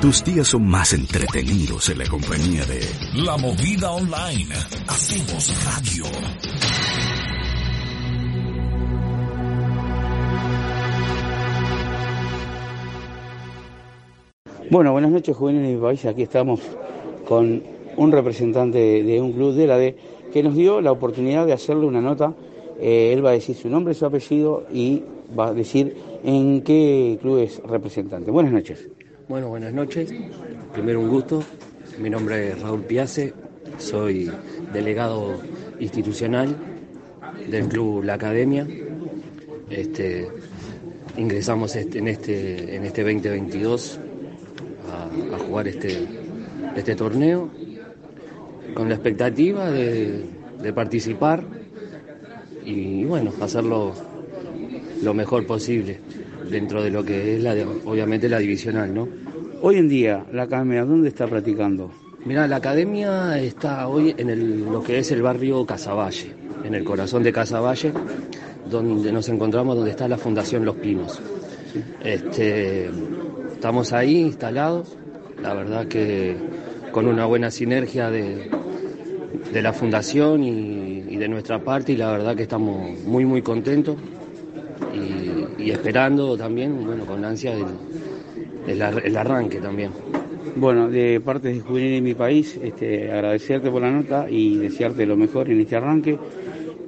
Tus días son más entretenidos en la compañía de La Movida Online. Hacemos radio. Bueno, buenas noches, jóvenes de mi país. Aquí estamos con un representante de un club de la D que nos dio la oportunidad de hacerle una nota. Eh, él va a decir su nombre, su apellido y va a decir en qué club es representante. Buenas noches. Bueno, buenas noches. Primero un gusto. Mi nombre es Raúl Piace. Soy delegado institucional del club La Academia. Este, ingresamos este- en, este, en este 2022 a, jugar este, este torneo con la expectativa de, de participar y bueno, hacerlo lo mejor posible dentro de lo que es la obviamente la divisional, ¿no? Hoy en día, la academia, ¿dónde está practicando? Mira, la academia está hoy en el- lo que es el barrio Casaballe, en el corazón de Casaballe, donde nos encontramos, donde está la Fundación Los Pinos. Este, estamos ahí instalados, la verdad que con una buena sinergia de, de la fundación y, y de nuestra parte, y la verdad que estamos muy, muy contentos y, y esperando también, bueno, con ansia el, el el arranque también. Bueno, de parte de Juvenil en mi país, este, agradecerte por la nota y desearte lo mejor en este arranque.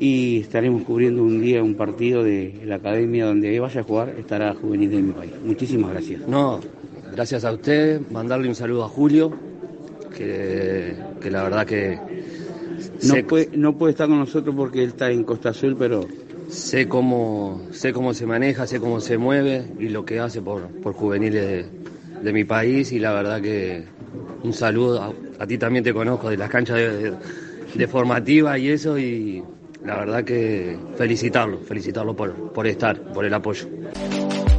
Y estaremos cubriendo un día un partido de la academia donde vaya a jugar, estará Juvenil de mi país. Muchísimas gracias. No, gracias a usted, mandarle un saludo a Julio, que, que la verdad que No puede, no puede estar con nosotros porque él está en Costa Azul, pero sé cómo sé cómo se maneja, sé cómo se mueve y lo que hace por, por juveniles de, de mi país y la verdad que un saludo, a, ti también te conozco de las canchas de, de- de formativa y eso y la verdad que felicitarlo, felicitarlo por, por estar, por el apoyo.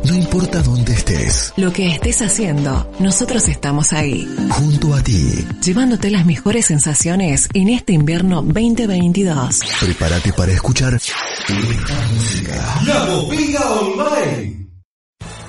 No importa dónde estés, Lo que estés haciendo, nosotros estamos ahí, junto a ti. llevándote las mejores sensaciones en este invierno 2022. Prepárate para escuchar esta música. La Movida Online.